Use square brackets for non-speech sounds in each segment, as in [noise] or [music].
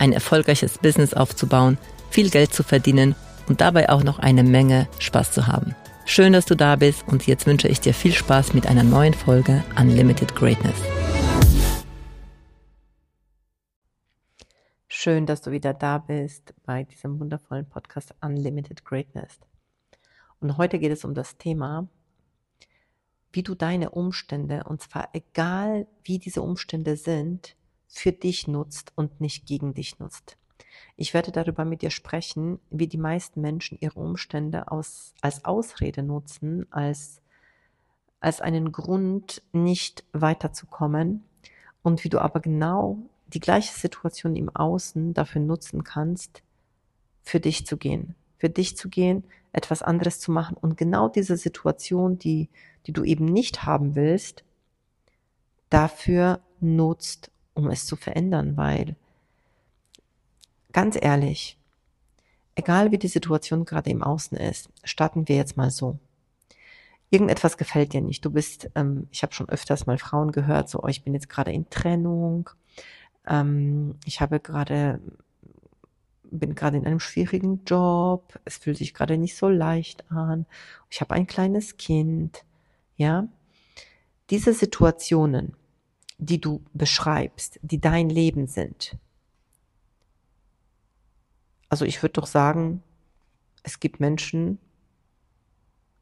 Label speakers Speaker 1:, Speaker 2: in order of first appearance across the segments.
Speaker 1: ein erfolgreiches Business aufzubauen, viel Geld zu verdienen und dabei auch noch eine Menge Spaß zu haben. Schön, dass du da bist und jetzt wünsche ich dir viel Spaß mit einer neuen Folge Unlimited Greatness. Schön, dass du wieder da bist bei diesem wundervollen Podcast Unlimited Greatness. Und heute geht es um das Thema, wie du deine Umstände, und zwar egal wie diese Umstände sind, für dich nutzt und nicht gegen dich nutzt. Ich werde darüber mit dir sprechen, wie die meisten Menschen ihre Umstände aus, als Ausrede nutzen, als, als einen Grund, nicht weiterzukommen und wie du aber genau die gleiche Situation im Außen dafür nutzen kannst, für dich zu gehen. Für dich zu gehen, etwas anderes zu machen und genau diese Situation, die, die du eben nicht haben willst, dafür nutzt, um es zu verändern, weil ganz ehrlich, egal wie die Situation gerade im Außen ist, starten wir jetzt mal so. Irgendetwas gefällt dir nicht. Du bist, ähm, ich habe schon öfters mal Frauen gehört, so, oh, ich bin jetzt gerade in Trennung, ähm, ich habe gerade bin gerade in einem schwierigen Job, es fühlt sich gerade nicht so leicht an, ich habe ein kleines Kind, ja. Diese Situationen, die du beschreibst, die dein Leben sind. Also ich würde doch sagen, es gibt Menschen,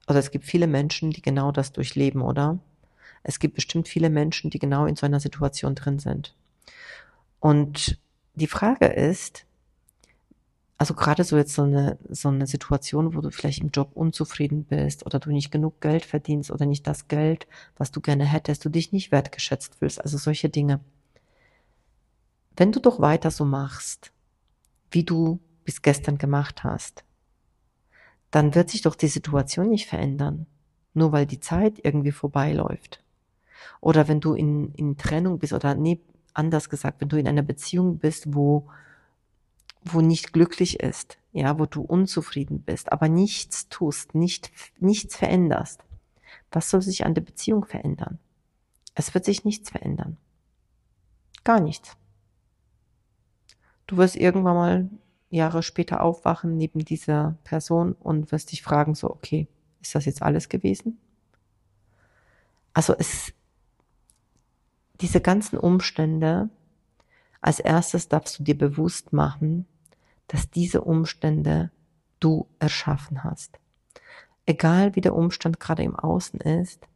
Speaker 1: also es gibt viele Menschen, die genau das durchleben, oder? Es gibt bestimmt viele Menschen, die genau in so einer Situation drin sind. Und die Frage ist, also gerade so jetzt so eine, so eine Situation, wo du vielleicht im Job unzufrieden bist oder du nicht genug Geld verdienst oder nicht das Geld, was du gerne hättest, du dich nicht wertgeschätzt fühlst, also solche Dinge. Wenn du doch weiter so machst, wie du bis gestern gemacht hast, dann wird sich doch die Situation nicht verändern, nur weil die Zeit irgendwie vorbeiläuft. Oder wenn du in, in Trennung bist oder nee, anders gesagt, wenn du in einer Beziehung bist, wo wo nicht glücklich ist, ja, wo du unzufrieden bist, aber nichts tust, nicht, nichts veränderst. Was soll sich an der Beziehung verändern? Es wird sich nichts verändern. Gar nichts. Du wirst irgendwann mal Jahre später aufwachen neben dieser Person und wirst dich fragen, so, okay, ist das jetzt alles gewesen? Also es, diese ganzen Umstände, als erstes darfst du dir bewusst machen, dass diese Umstände du erschaffen hast. Egal wie der Umstand gerade im Außen ist,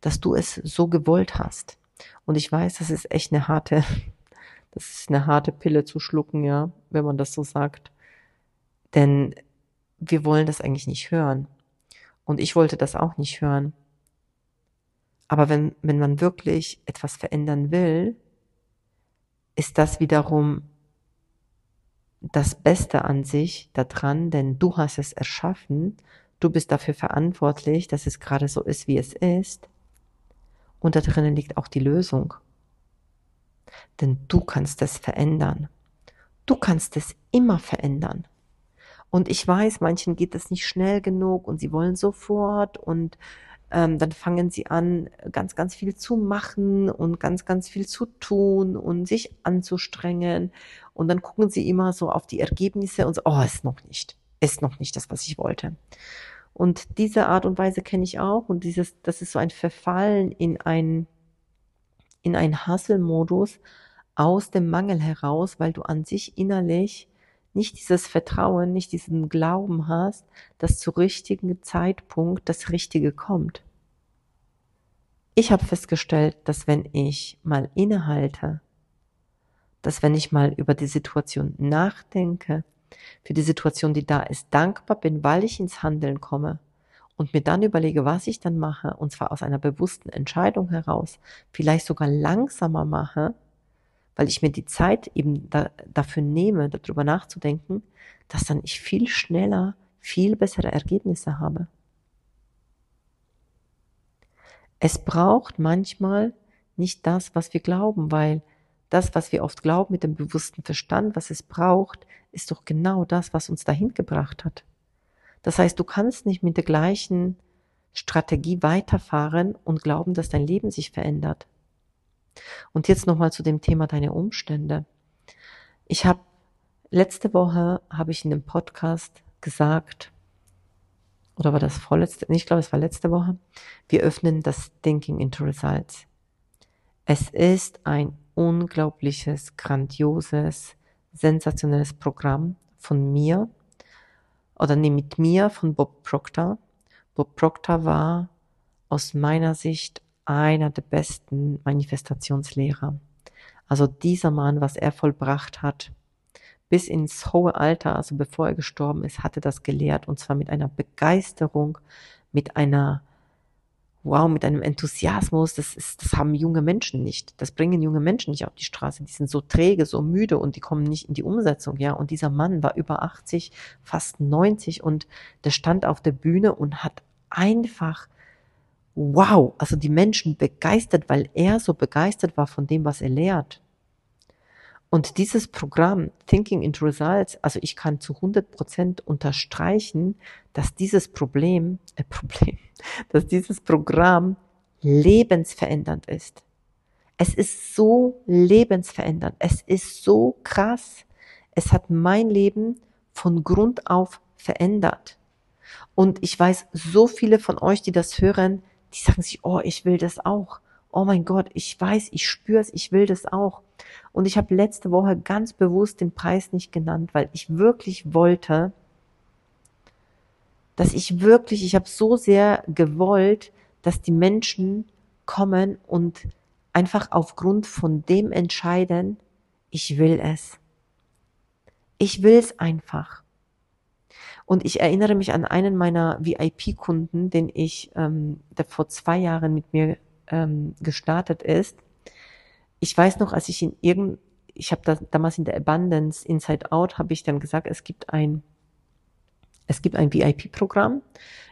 Speaker 1: dass du es so gewollt hast. Und ich weiß, das ist echt eine harte, [laughs] das ist eine harte Pille zu schlucken, ja, wenn man das so sagt. Denn wir wollen das eigentlich nicht hören. Und ich wollte das auch nicht hören. Aber wenn, wenn man wirklich etwas verändern will, ist das wiederum das Beste an sich daran, denn du hast es erschaffen, du bist dafür verantwortlich, dass es gerade so ist, wie es ist. Und da drinnen liegt auch die Lösung. Denn du kannst es verändern. Du kannst es immer verändern. Und ich weiß, manchen geht es nicht schnell genug und sie wollen sofort und ähm, dann fangen sie an, ganz, ganz viel zu machen und ganz, ganz viel zu tun und sich anzustrengen. Und dann gucken sie immer so auf die Ergebnisse und so, oh, ist noch nicht, ist noch nicht das, was ich wollte. Und diese Art und Weise kenne ich auch. Und dieses, das ist so ein Verfallen in ein, in ein Hustle-Modus aus dem Mangel heraus, weil du an sich innerlich nicht dieses Vertrauen, nicht diesen Glauben hast, dass zu richtigen Zeitpunkt das Richtige kommt. Ich habe festgestellt, dass wenn ich mal innehalte, dass wenn ich mal über die Situation nachdenke, für die Situation, die da ist, dankbar bin, weil ich ins Handeln komme und mir dann überlege, was ich dann mache, und zwar aus einer bewussten Entscheidung heraus, vielleicht sogar langsamer mache, weil ich mir die Zeit eben da, dafür nehme, darüber nachzudenken, dass dann ich viel schneller, viel bessere Ergebnisse habe. Es braucht manchmal nicht das, was wir glauben, weil das, was wir oft glauben mit dem bewussten Verstand, was es braucht, ist doch genau das, was uns dahin gebracht hat. Das heißt, du kannst nicht mit der gleichen Strategie weiterfahren und glauben, dass dein Leben sich verändert. Und jetzt nochmal zu dem Thema deine Umstände. Ich habe letzte Woche habe ich in dem Podcast gesagt, oder war das vorletzte? Ich glaube, es war letzte Woche. Wir öffnen das Thinking into Results. Es ist ein unglaubliches, grandioses, sensationelles Programm von mir oder nee, mit mir von Bob Proctor. Bob Proctor war aus meiner Sicht einer der besten Manifestationslehrer. Also dieser Mann, was er vollbracht hat, bis ins hohe Alter, also bevor er gestorben ist, hatte das gelehrt und zwar mit einer Begeisterung, mit einer wow, mit einem Enthusiasmus, das ist, das haben junge Menschen nicht. Das bringen junge Menschen nicht auf die Straße. Die sind so träge, so müde und die kommen nicht in die Umsetzung, ja. Und dieser Mann war über 80, fast 90 und der stand auf der Bühne und hat einfach wow, also die Menschen begeistert, weil er so begeistert war von dem, was er lehrt. Und dieses Programm Thinking into Results, also ich kann zu 100 Prozent unterstreichen, dass dieses Problem, äh Problem, [laughs] dass dieses Programm lebensverändernd ist. Es ist so lebensverändernd. Es ist so krass. Es hat mein Leben von Grund auf verändert. Und ich weiß, so viele von euch, die das hören, die sagen sich, oh, ich will das auch. Oh mein Gott, ich weiß, ich spüre es, ich will das auch. Und ich habe letzte Woche ganz bewusst den Preis nicht genannt, weil ich wirklich wollte, dass ich wirklich, ich habe so sehr gewollt, dass die Menschen kommen und einfach aufgrund von dem entscheiden, ich will es. Ich will es einfach. Und ich erinnere mich an einen meiner VIP-Kunden, den ich, ähm, der vor zwei Jahren mit mir ähm, gestartet ist. Ich weiß noch, als ich in irgend, ich habe da damals in der Abundance Inside Out, habe ich dann gesagt, es gibt ein, es gibt ein VIP-Programm.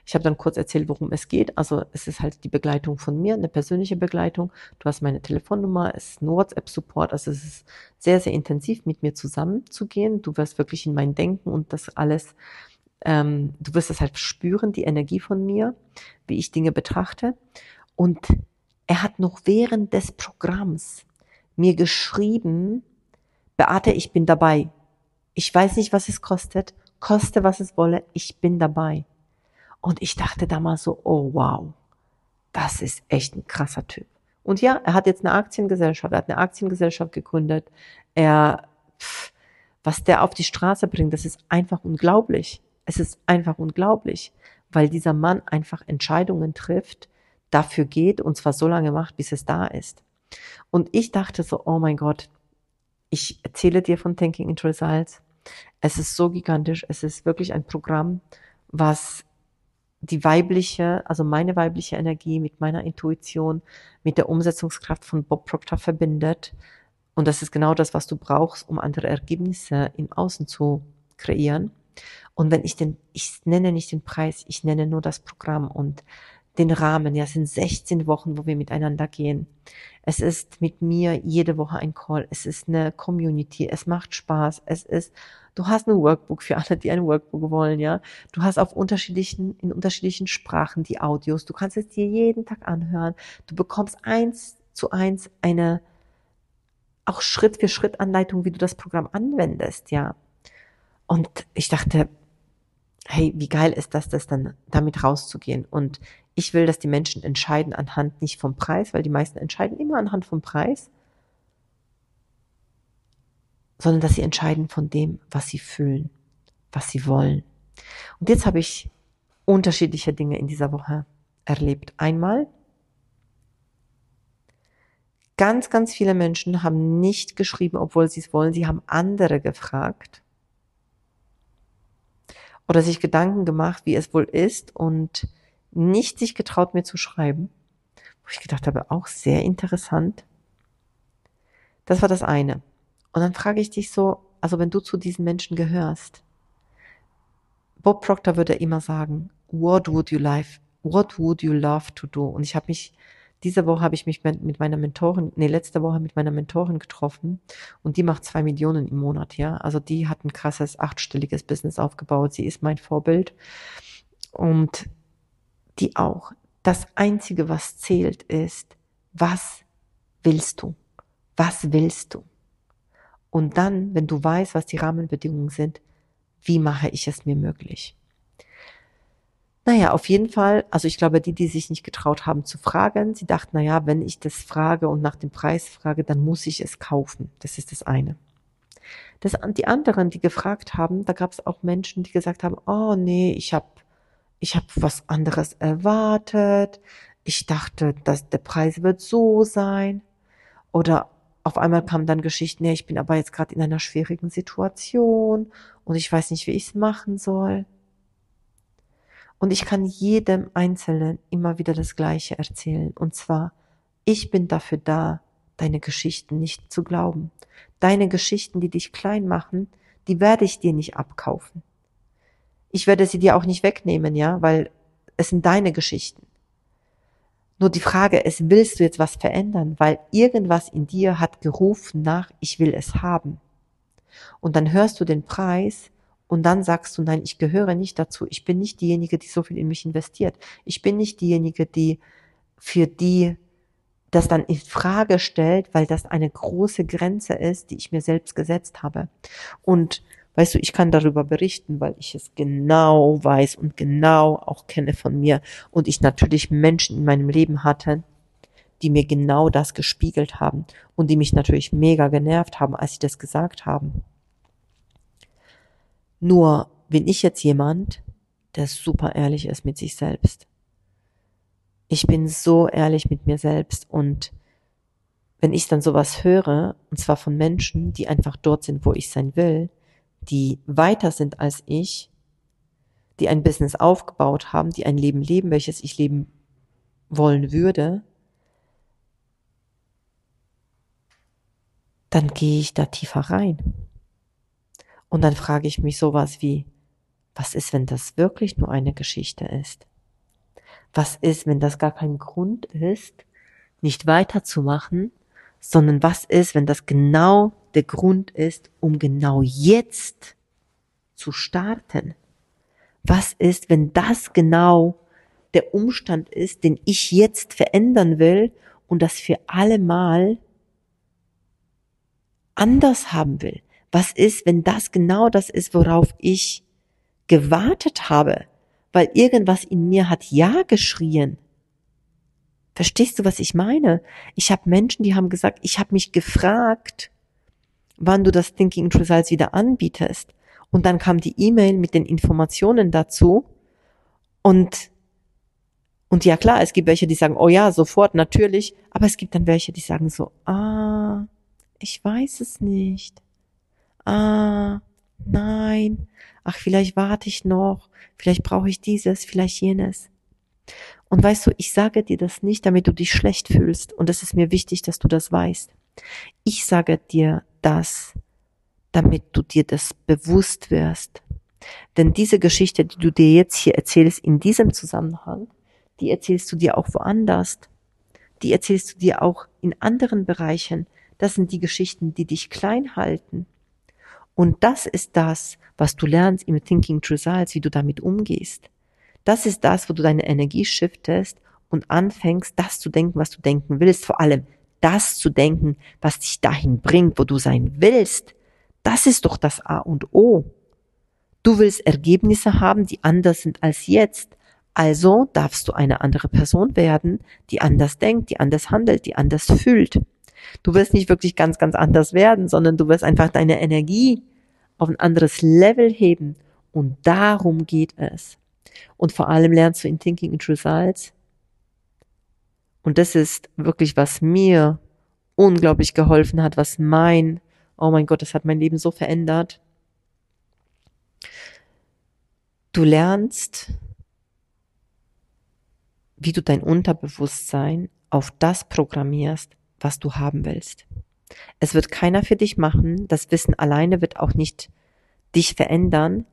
Speaker 1: Ich habe dann kurz erzählt, worum es geht. Also es ist halt die Begleitung von mir, eine persönliche Begleitung. Du hast meine Telefonnummer, es ist ein WhatsApp-Support. Also es ist sehr, sehr intensiv, mit mir zusammenzugehen. Du wirst wirklich in mein Denken und das alles, ähm, du wirst es halt spüren, die Energie von mir, wie ich Dinge betrachte. Und er hat noch während des Programms mir geschrieben, Beate, ich bin dabei. Ich weiß nicht, was es kostet, koste, was es wolle, ich bin dabei. Und ich dachte damals so, oh wow, das ist echt ein krasser Typ. Und ja, er hat jetzt eine Aktiengesellschaft, er hat eine Aktiengesellschaft gegründet. Er, pff, was der auf die Straße bringt, das ist einfach unglaublich. Es ist einfach unglaublich, weil dieser Mann einfach Entscheidungen trifft, dafür geht und zwar so lange macht, bis es da ist. Und ich dachte so, oh mein Gott, ich erzähle dir von Thinking into Results. Es ist so gigantisch. Es ist wirklich ein Programm, was die weibliche, also meine weibliche Energie mit meiner Intuition, mit der Umsetzungskraft von Bob Proctor verbindet. Und das ist genau das, was du brauchst, um andere Ergebnisse im Außen zu kreieren. Und wenn ich den, ich nenne nicht den Preis, ich nenne nur das Programm und den Rahmen. Ja, es sind 16 Wochen, wo wir miteinander gehen. Es ist mit mir jede Woche ein Call. Es ist eine Community. Es macht Spaß. Es ist, du hast ein Workbook für alle, die ein Workbook wollen, ja. Du hast auf unterschiedlichen, in unterschiedlichen Sprachen die Audios. Du kannst es dir jeden Tag anhören. Du bekommst eins zu eins eine, auch Schritt für Schritt Anleitung, wie du das Programm anwendest, ja. Und ich dachte, hey, wie geil ist das, das dann damit rauszugehen? Und ich will, dass die Menschen entscheiden anhand nicht vom Preis, weil die meisten entscheiden immer anhand vom Preis, sondern dass sie entscheiden von dem, was sie fühlen, was sie wollen. Und jetzt habe ich unterschiedliche Dinge in dieser Woche erlebt. Einmal, ganz, ganz viele Menschen haben nicht geschrieben, obwohl sie es wollen. Sie haben andere gefragt oder sich Gedanken gemacht, wie es wohl ist und nicht sich getraut, mir zu schreiben. Wo ich gedacht habe, auch sehr interessant. Das war das eine. Und dann frage ich dich so, also wenn du zu diesen Menschen gehörst, Bob Proctor würde immer sagen, what would you life, what would you love to do? Und ich habe mich, diese Woche habe ich mich mit meiner Mentorin, nee, letzte Woche mit meiner Mentorin getroffen und die macht zwei Millionen im Monat, ja. Also die hat ein krasses achtstelliges Business aufgebaut. Sie ist mein Vorbild. Und die auch. Das Einzige, was zählt, ist, was willst du? Was willst du? Und dann, wenn du weißt, was die Rahmenbedingungen sind, wie mache ich es mir möglich? Naja, auf jeden Fall, also ich glaube, die, die sich nicht getraut haben zu fragen, sie dachten, naja, wenn ich das frage und nach dem Preis frage, dann muss ich es kaufen. Das ist das eine. Das, die anderen, die gefragt haben, da gab es auch Menschen, die gesagt haben, oh nee, ich habe ich hab was anderes erwartet. Ich dachte, dass der Preis wird so sein. Oder auf einmal kamen dann Geschichten, ja, ich bin aber jetzt gerade in einer schwierigen Situation und ich weiß nicht, wie ich es machen soll. Und ich kann jedem Einzelnen immer wieder das Gleiche erzählen. Und zwar, ich bin dafür da, deine Geschichten nicht zu glauben. Deine Geschichten, die dich klein machen, die werde ich dir nicht abkaufen. Ich werde sie dir auch nicht wegnehmen, ja, weil es sind deine Geschichten. Nur die Frage ist, willst du jetzt was verändern? Weil irgendwas in dir hat gerufen nach, ich will es haben. Und dann hörst du den Preis und dann sagst du, nein, ich gehöre nicht dazu. Ich bin nicht diejenige, die so viel in mich investiert. Ich bin nicht diejenige, die für die das dann in Frage stellt, weil das eine große Grenze ist, die ich mir selbst gesetzt habe. Und Weißt du, ich kann darüber berichten, weil ich es genau weiß und genau auch kenne von mir und ich natürlich Menschen in meinem Leben hatte, die mir genau das gespiegelt haben und die mich natürlich mega genervt haben, als sie das gesagt haben. Nur bin ich jetzt jemand, der super ehrlich ist mit sich selbst. Ich bin so ehrlich mit mir selbst und wenn ich dann sowas höre, und zwar von Menschen, die einfach dort sind, wo ich sein will, die weiter sind als ich, die ein Business aufgebaut haben, die ein Leben leben, welches ich leben wollen würde, dann gehe ich da tiefer rein. Und dann frage ich mich sowas wie, was ist, wenn das wirklich nur eine Geschichte ist? Was ist, wenn das gar kein Grund ist, nicht weiterzumachen, sondern was ist, wenn das genau der Grund ist, um genau jetzt zu starten? Was ist, wenn das genau der Umstand ist, den ich jetzt verändern will und das für alle Mal anders haben will? Was ist, wenn das genau das ist, worauf ich gewartet habe, weil irgendwas in mir hat Ja geschrien? Verstehst du, was ich meine? Ich habe Menschen, die haben gesagt, ich habe mich gefragt, wann du das Thinking Results wieder anbietest. Und dann kam die E-Mail mit den Informationen dazu. Und, und ja klar, es gibt welche, die sagen, oh ja, sofort, natürlich. Aber es gibt dann welche, die sagen so, ah, ich weiß es nicht. Ah, nein. Ach, vielleicht warte ich noch. Vielleicht brauche ich dieses, vielleicht jenes. Und weißt du, ich sage dir das nicht, damit du dich schlecht fühlst. Und es ist mir wichtig, dass du das weißt. Ich sage dir das, damit du dir das bewusst wirst. Denn diese Geschichte, die du dir jetzt hier erzählst in diesem Zusammenhang, die erzählst du dir auch woanders. Die erzählst du dir auch in anderen Bereichen. Das sind die Geschichten, die dich klein halten. Und das ist das, was du lernst im Thinking Results, wie du damit umgehst. Das ist das, wo du deine Energie shiftest und anfängst, das zu denken, was du denken willst. Vor allem das zu denken, was dich dahin bringt, wo du sein willst. Das ist doch das A und O. Du willst Ergebnisse haben, die anders sind als jetzt. Also darfst du eine andere Person werden, die anders denkt, die anders handelt, die anders fühlt. Du wirst nicht wirklich ganz, ganz anders werden, sondern du wirst einfach deine Energie auf ein anderes Level heben. Und darum geht es. Und vor allem lernst du in Thinking into Results. Und das ist wirklich, was mir unglaublich geholfen hat, was mein, oh mein Gott, das hat mein Leben so verändert. Du lernst, wie du dein Unterbewusstsein auf das programmierst, was du haben willst. Es wird keiner für dich machen. Das Wissen alleine wird auch nicht dich verändern.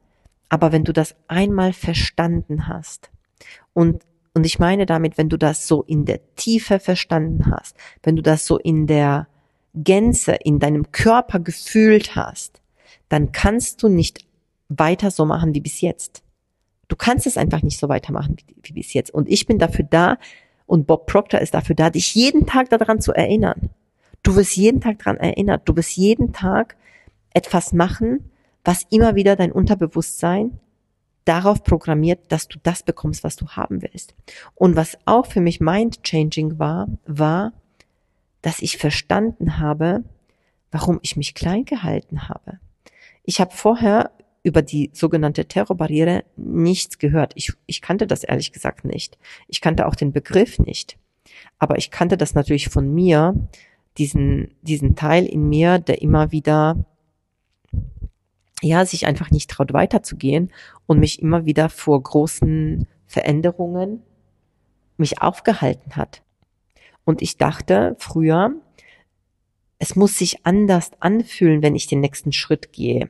Speaker 1: Aber wenn du das einmal verstanden hast und und ich meine damit, wenn du das so in der Tiefe verstanden hast, wenn du das so in der Gänze in deinem Körper gefühlt hast, dann kannst du nicht weiter so machen wie bis jetzt. Du kannst es einfach nicht so weitermachen wie, wie bis jetzt. Und ich bin dafür da und Bob Proctor ist dafür da, dich jeden Tag daran zu erinnern. Du wirst jeden Tag daran erinnert. Du wirst jeden Tag etwas machen, was immer wieder dein Unterbewusstsein darauf programmiert, dass du das bekommst, was du haben willst. Und was auch für mich mind-changing war, war, dass ich verstanden habe, warum ich mich klein gehalten habe. Ich habe vorher über die sogenannte Terrorbarriere nichts gehört. Ich, ich kannte das ehrlich gesagt nicht. Ich kannte auch den Begriff nicht. Aber ich kannte das natürlich von mir, diesen, diesen Teil in mir, der immer wieder ja, sich einfach nicht traut weiterzugehen und mich immer wieder vor großen Veränderungen mich aufgehalten hat. Und ich dachte früher, es muss sich anders anfühlen, wenn ich den nächsten Schritt gehe.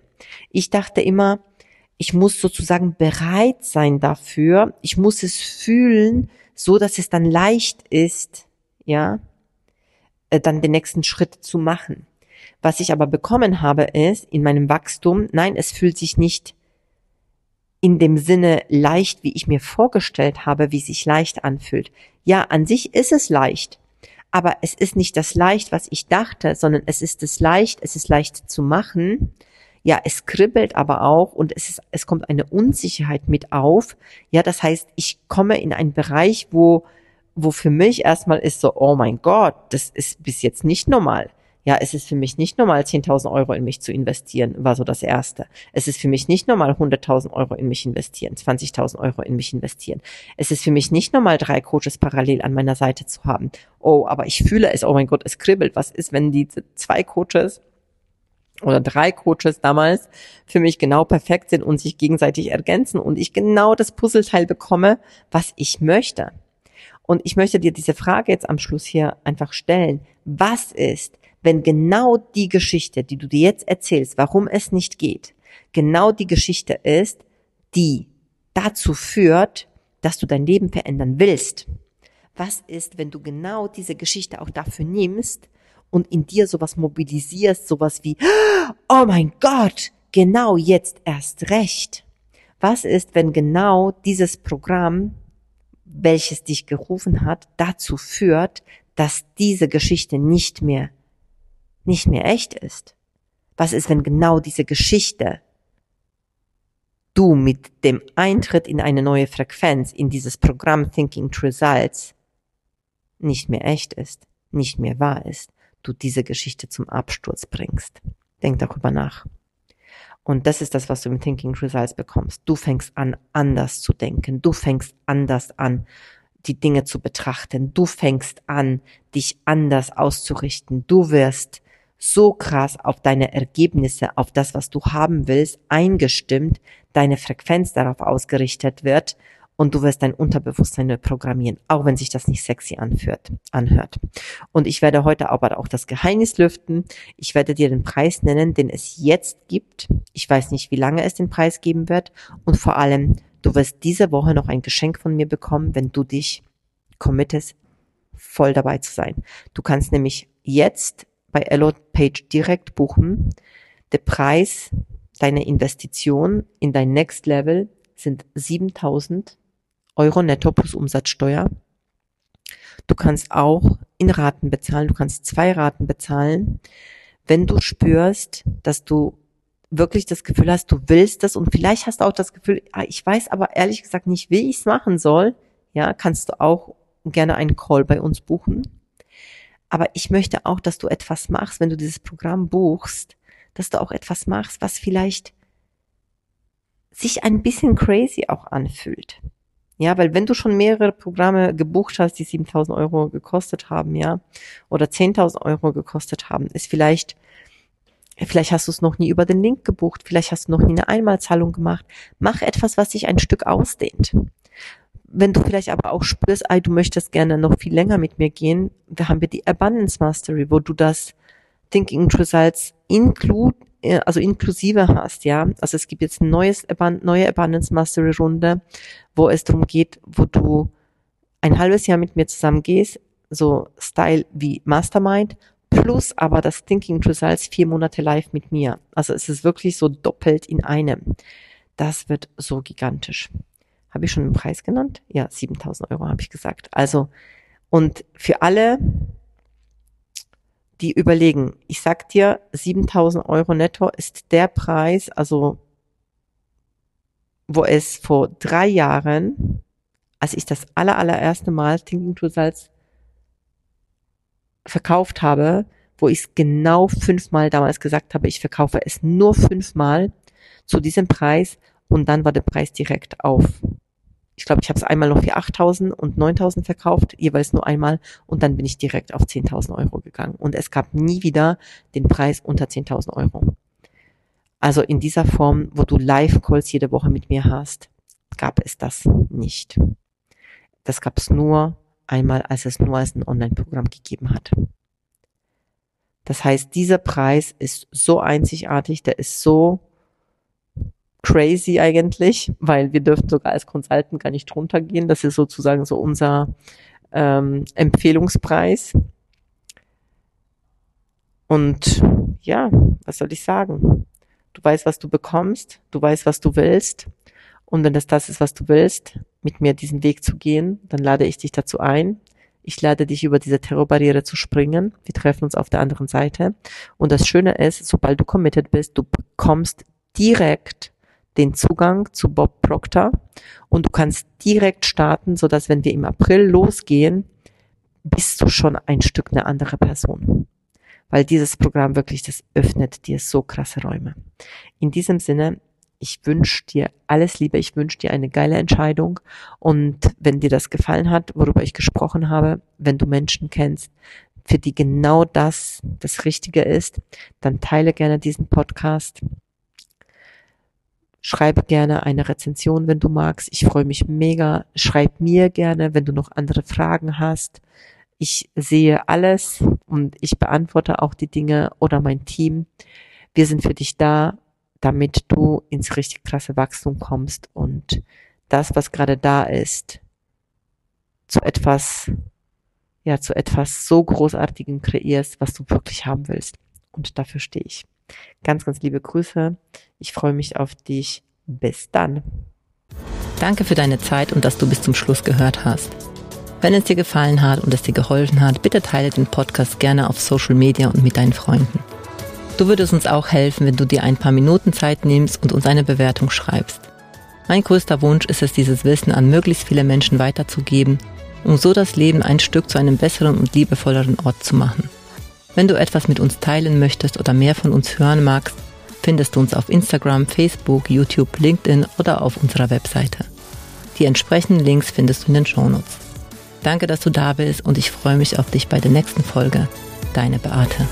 Speaker 1: Ich dachte immer, ich muss sozusagen bereit sein dafür. Ich muss es fühlen, so dass es dann leicht ist, ja, äh, dann den nächsten Schritt zu machen. Was ich aber bekommen habe, ist in meinem Wachstum, nein, es fühlt sich nicht in dem Sinne leicht, wie ich mir vorgestellt habe, wie sich leicht anfühlt. Ja, an sich ist es leicht, aber es ist nicht das leicht, was ich dachte, sondern es ist es leicht, es ist leicht zu machen. Ja, es kribbelt aber auch und es ist, es kommt eine Unsicherheit mit auf. Ja, das heißt, ich komme in einen Bereich, wo, wo für mich erstmal ist so, oh mein Gott, das ist bis jetzt nicht normal ja, es ist für mich nicht normal, 10.000 Euro in mich zu investieren, war so das Erste. Es ist für mich nicht normal, 100.000 Euro in mich investieren, 20.000 Euro in mich investieren. Es ist für mich nicht normal, drei Coaches parallel an meiner Seite zu haben. Oh, aber ich fühle es, oh mein Gott, es kribbelt. Was ist, wenn diese zwei Coaches oder drei Coaches damals für mich genau perfekt sind und sich gegenseitig ergänzen und ich genau das Puzzleteil bekomme, was ich möchte. Und ich möchte dir diese Frage jetzt am Schluss hier einfach stellen. Was ist, wenn genau die Geschichte, die du dir jetzt erzählst, warum es nicht geht, genau die Geschichte ist, die dazu führt, dass du dein Leben verändern willst. Was ist, wenn du genau diese Geschichte auch dafür nimmst und in dir sowas mobilisierst, sowas wie, oh mein Gott, genau jetzt erst recht. Was ist, wenn genau dieses Programm, welches dich gerufen hat, dazu führt, dass diese Geschichte nicht mehr nicht mehr echt ist? Was ist, wenn genau diese Geschichte du mit dem Eintritt in eine neue Frequenz, in dieses Programm Thinking to Results, nicht mehr echt ist, nicht mehr wahr ist, du diese Geschichte zum Absturz bringst? Denk darüber nach. Und das ist das, was du im Thinking Results bekommst. Du fängst an, anders zu denken. Du fängst anders an, die Dinge zu betrachten. Du fängst an, dich anders auszurichten. Du wirst so krass auf deine Ergebnisse, auf das, was du haben willst, eingestimmt, deine Frequenz darauf ausgerichtet wird und du wirst dein Unterbewusstsein programmieren, auch wenn sich das nicht sexy anführt, anhört. Und ich werde heute aber auch das Geheimnis lüften. Ich werde dir den Preis nennen, den es jetzt gibt. Ich weiß nicht, wie lange es den Preis geben wird. Und vor allem, du wirst diese Woche noch ein Geschenk von mir bekommen, wenn du dich committest, voll dabei zu sein. Du kannst nämlich jetzt bei Elliot Page direkt buchen. Der Preis deiner Investition in dein Next Level sind 7000 Euro netto plus Umsatzsteuer. Du kannst auch in Raten bezahlen. Du kannst zwei Raten bezahlen. Wenn du spürst, dass du wirklich das Gefühl hast, du willst das und vielleicht hast du auch das Gefühl, ah, ich weiß aber ehrlich gesagt nicht, wie ich es machen soll, ja, kannst du auch gerne einen Call bei uns buchen. Aber ich möchte auch, dass du etwas machst, wenn du dieses Programm buchst, dass du auch etwas machst, was vielleicht sich ein bisschen crazy auch anfühlt. Ja, weil wenn du schon mehrere Programme gebucht hast, die 7000 Euro gekostet haben, ja, oder 10.000 Euro gekostet haben, ist vielleicht, vielleicht hast du es noch nie über den Link gebucht, vielleicht hast du noch nie eine Einmalzahlung gemacht. Mach etwas, was sich ein Stück ausdehnt wenn du vielleicht aber auch spürst, ey, du möchtest gerne noch viel länger mit mir gehen, da haben wir die Abundance Mastery, wo du das Thinking Results include, äh, also inklusive hast, ja. Also es gibt jetzt ein neues, neue Abundance Mastery Runde, wo es darum geht, wo du ein halbes Jahr mit mir zusammen gehst, so Style wie Mastermind, plus aber das Thinking Results vier Monate live mit mir. Also es ist wirklich so doppelt in einem. Das wird so gigantisch. Habe ich schon den Preis genannt? Ja, 7000 Euro habe ich gesagt. Also, und für alle, die überlegen, ich sag dir, 7000 Euro netto ist der Preis, also, wo es vor drei Jahren, als ich das aller, allererste Mal Thinking to Salz verkauft habe, wo ich es genau fünfmal damals gesagt habe, ich verkaufe es nur fünfmal zu diesem Preis und dann war der Preis direkt auf. Ich glaube, ich habe es einmal noch für 8.000 und 9.000 verkauft, jeweils nur einmal und dann bin ich direkt auf 10.000 Euro gegangen und es gab nie wieder den Preis unter 10.000 Euro. Also in dieser Form, wo du Live-Calls jede Woche mit mir hast, gab es das nicht. Das gab es nur einmal, als es nur als ein Online-Programm gegeben hat. Das heißt, dieser Preis ist so einzigartig, der ist so crazy eigentlich, weil wir dürfen sogar als Consultant gar nicht drunter gehen. Das ist sozusagen so unser ähm, Empfehlungspreis. Und ja, was soll ich sagen? Du weißt, was du bekommst, du weißt, was du willst. Und wenn das das ist, was du willst, mit mir diesen Weg zu gehen, dann lade ich dich dazu ein. Ich lade dich über diese Terrorbarriere zu springen. Wir treffen uns auf der anderen Seite. Und das Schöne ist, sobald du committed bist, du bekommst direkt den Zugang zu Bob Proctor und du kannst direkt starten, so dass wenn wir im April losgehen, bist du schon ein Stück eine andere Person. Weil dieses Programm wirklich, das öffnet dir so krasse Räume. In diesem Sinne, ich wünsche dir alles Liebe, ich wünsche dir eine geile Entscheidung und wenn dir das gefallen hat, worüber ich gesprochen habe, wenn du Menschen kennst, für die genau das das Richtige ist, dann teile gerne diesen Podcast Schreibe gerne eine Rezension, wenn du magst. Ich freue mich mega. Schreib mir gerne, wenn du noch andere Fragen hast. Ich sehe alles und ich beantworte auch die Dinge oder mein Team. Wir sind für dich da, damit du ins richtig krasse Wachstum kommst und das, was gerade da ist, zu etwas, ja, zu etwas so Großartigem kreierst, was du wirklich haben willst. Und dafür stehe ich. Ganz, ganz liebe Grüße. Ich freue mich auf dich. Bis dann.
Speaker 2: Danke für deine Zeit und dass du bis zum Schluss gehört hast. Wenn es dir gefallen hat und es dir geholfen hat, bitte teile den Podcast gerne auf Social Media und mit deinen Freunden. Du würdest uns auch helfen, wenn du dir ein paar Minuten Zeit nimmst und uns eine Bewertung schreibst. Mein größter Wunsch ist es, dieses Wissen an möglichst viele Menschen weiterzugeben, um so das Leben ein Stück zu einem besseren und liebevolleren Ort zu machen. Wenn du etwas mit uns teilen möchtest oder mehr von uns hören magst, findest du uns auf Instagram, Facebook, YouTube, LinkedIn oder auf unserer Webseite. Die entsprechenden Links findest du in den Shownotes. Danke, dass du da bist und ich freue mich auf dich bei der nächsten Folge. Deine Beate.